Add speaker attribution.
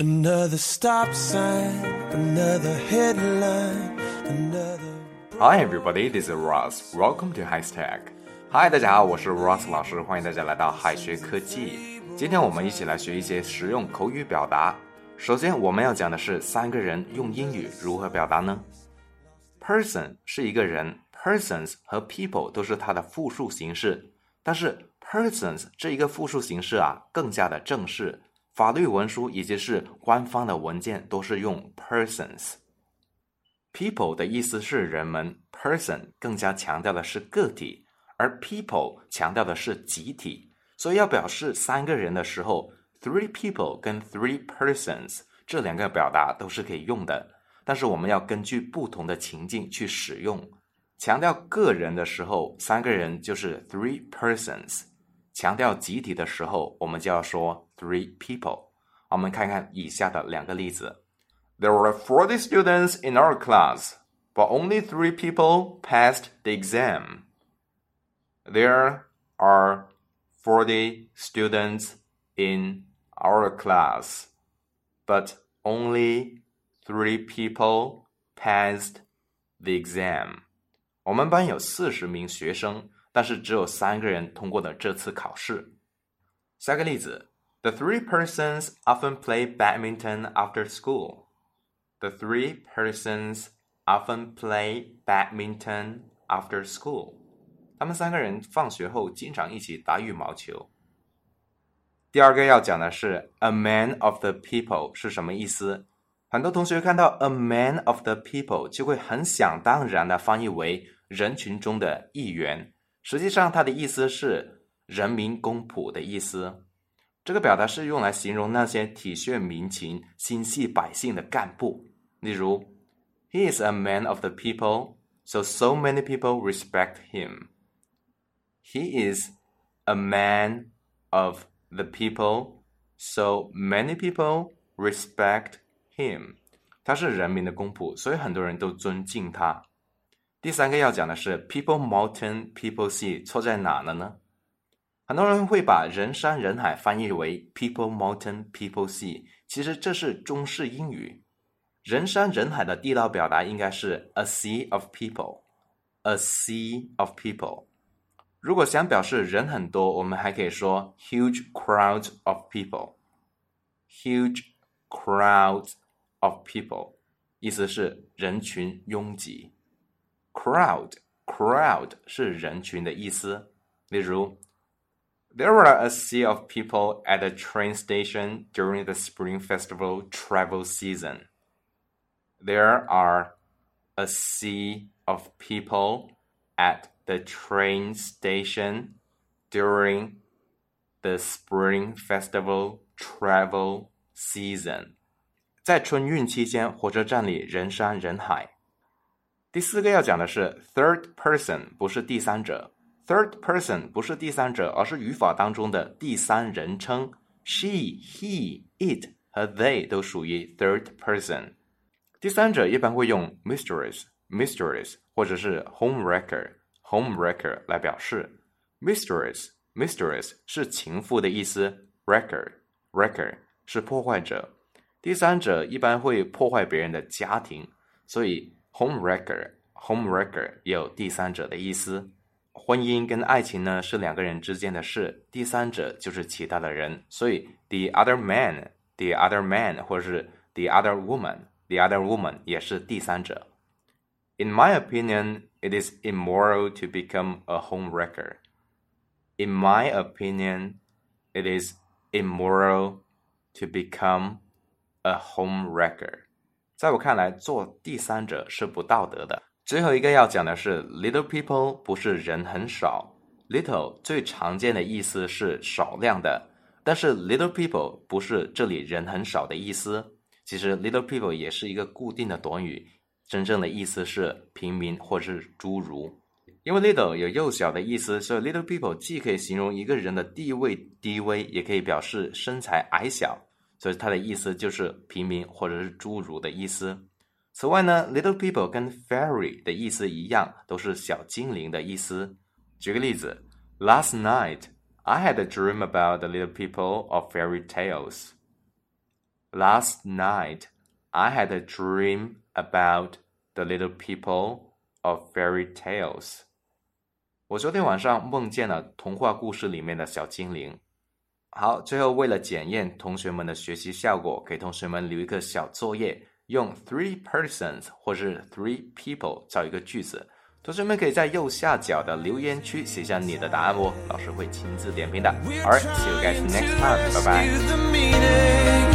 Speaker 1: Another stop sign, another headline, another.
Speaker 2: Hi everybody, this is Ross. Welcome to High Tech. Hi，大家好，我是 Ross 老师，欢迎大家来到海学科技。今天我们一起来学一些实用口语表达。首先，我们要讲的是三个人用英语如何表达呢？Person 是一个人，persons 和 people 都是它的复数形式，但是 persons 这一个复数形式啊更加的正式，法律文书以及是官方的文件都是用 persons。People 的意思是人们，person 更加强调的是个体，而 people 强调的是集体。所以要表示三个人的时候，three people 跟 three persons 这两个表达都是可以用的，但是我们要根据不同的情境去使用。强调个人的时候，三个人就是 three persons；强调集体的时候，我们就要说 three people。我们看看以下的两个例子：There were forty students in our class, but only three people passed the exam. There are forty students in our class, but only three people passed the exam. 我们班有四十名学生，但是只有三个人通过了这次考试。下个例子，The three persons often play badminton after school. The three persons often play badminton after school. 他们三个人放学后经常一起打羽毛球。第二个要讲的是 "a man of the people" 是什么意思？很多同学看到 "a man of the people" 就会很想当然的翻译为人群中的一员。实际上，它的意思是人民公仆的意思。这个表达是用来形容那些体恤民情、心系百姓的干部。例如，He is a man of the people, so so many people respect him. He is a man of the people, so many people respect him. 他是人民的公仆，所以很多人都尊敬他。第三个要讲的是 people mountain people sea 错在哪了呢？很多人会把人山人海翻译为 people mountain people sea，其实这是中式英语。人山人海的地道表达应该是 a sea of people，a sea of people。如果想表示人很多，我们还可以说 huge crowd of people，huge crowd of people，意思是人群拥挤。crowd crowd 是人群的意思。例如，There were a sea of people at the train station during the Spring Festival travel season. There are a sea of people at the train station during the Spring Festival travel season。在春运期间，火车站里人山人海。 第四个要讲的是 third person，不是第三者。third person 不是第三者，而是语法当中的第三人称。She、he、it 和 they 都属于 third person。第三者一般会用 mistress、mistress 或者是 home wrecker。homewrecker 来表示，mistress mistress 是情妇的意思，wrecker wrecker 是破坏者。第三者一般会破坏别人的家庭，所以 homewrecker homewrecker 也有第三者的意思。婚姻跟爱情呢是两个人之间的事，第三者就是其他的人，所以 the other man the other man 或者是 the other woman the other woman 也是第三者。In my opinion, it is immoral to become a homewrecker. In my opinion, it is immoral to become a homewrecker. 在我看来，做第三者是不道德的。最后一个要讲的是，little people 不是人很少，little 最常见的意思是少量的，但是 little people 不是这里人很少的意思。其实 little people 也是一个固定的短语。真正的意思是平民或是侏儒，因为 little 有幼小的意思，所以 little people 既可以形容一个人的地位低微，也可以表示身材矮小，所以它的意思就是平民或者是侏儒的意思。此外呢，little people 跟 fairy 的意思一样，都是小精灵的意思。举个例子，Last night I had a dream about the little people of fairy tales.
Speaker 1: Last night, I had a dream about the little people of fairy tales. 我昨天晚上梦见了童话故事里面的小精灵。好，最后为了检验同学们的学习效果，给同学们留一个小作业，用 three persons 或是 three people 造一个句子。同学们可以在右下角的留言区写下你的答案哦，老师会亲自点评的。All right, see you guys next time. Bye bye.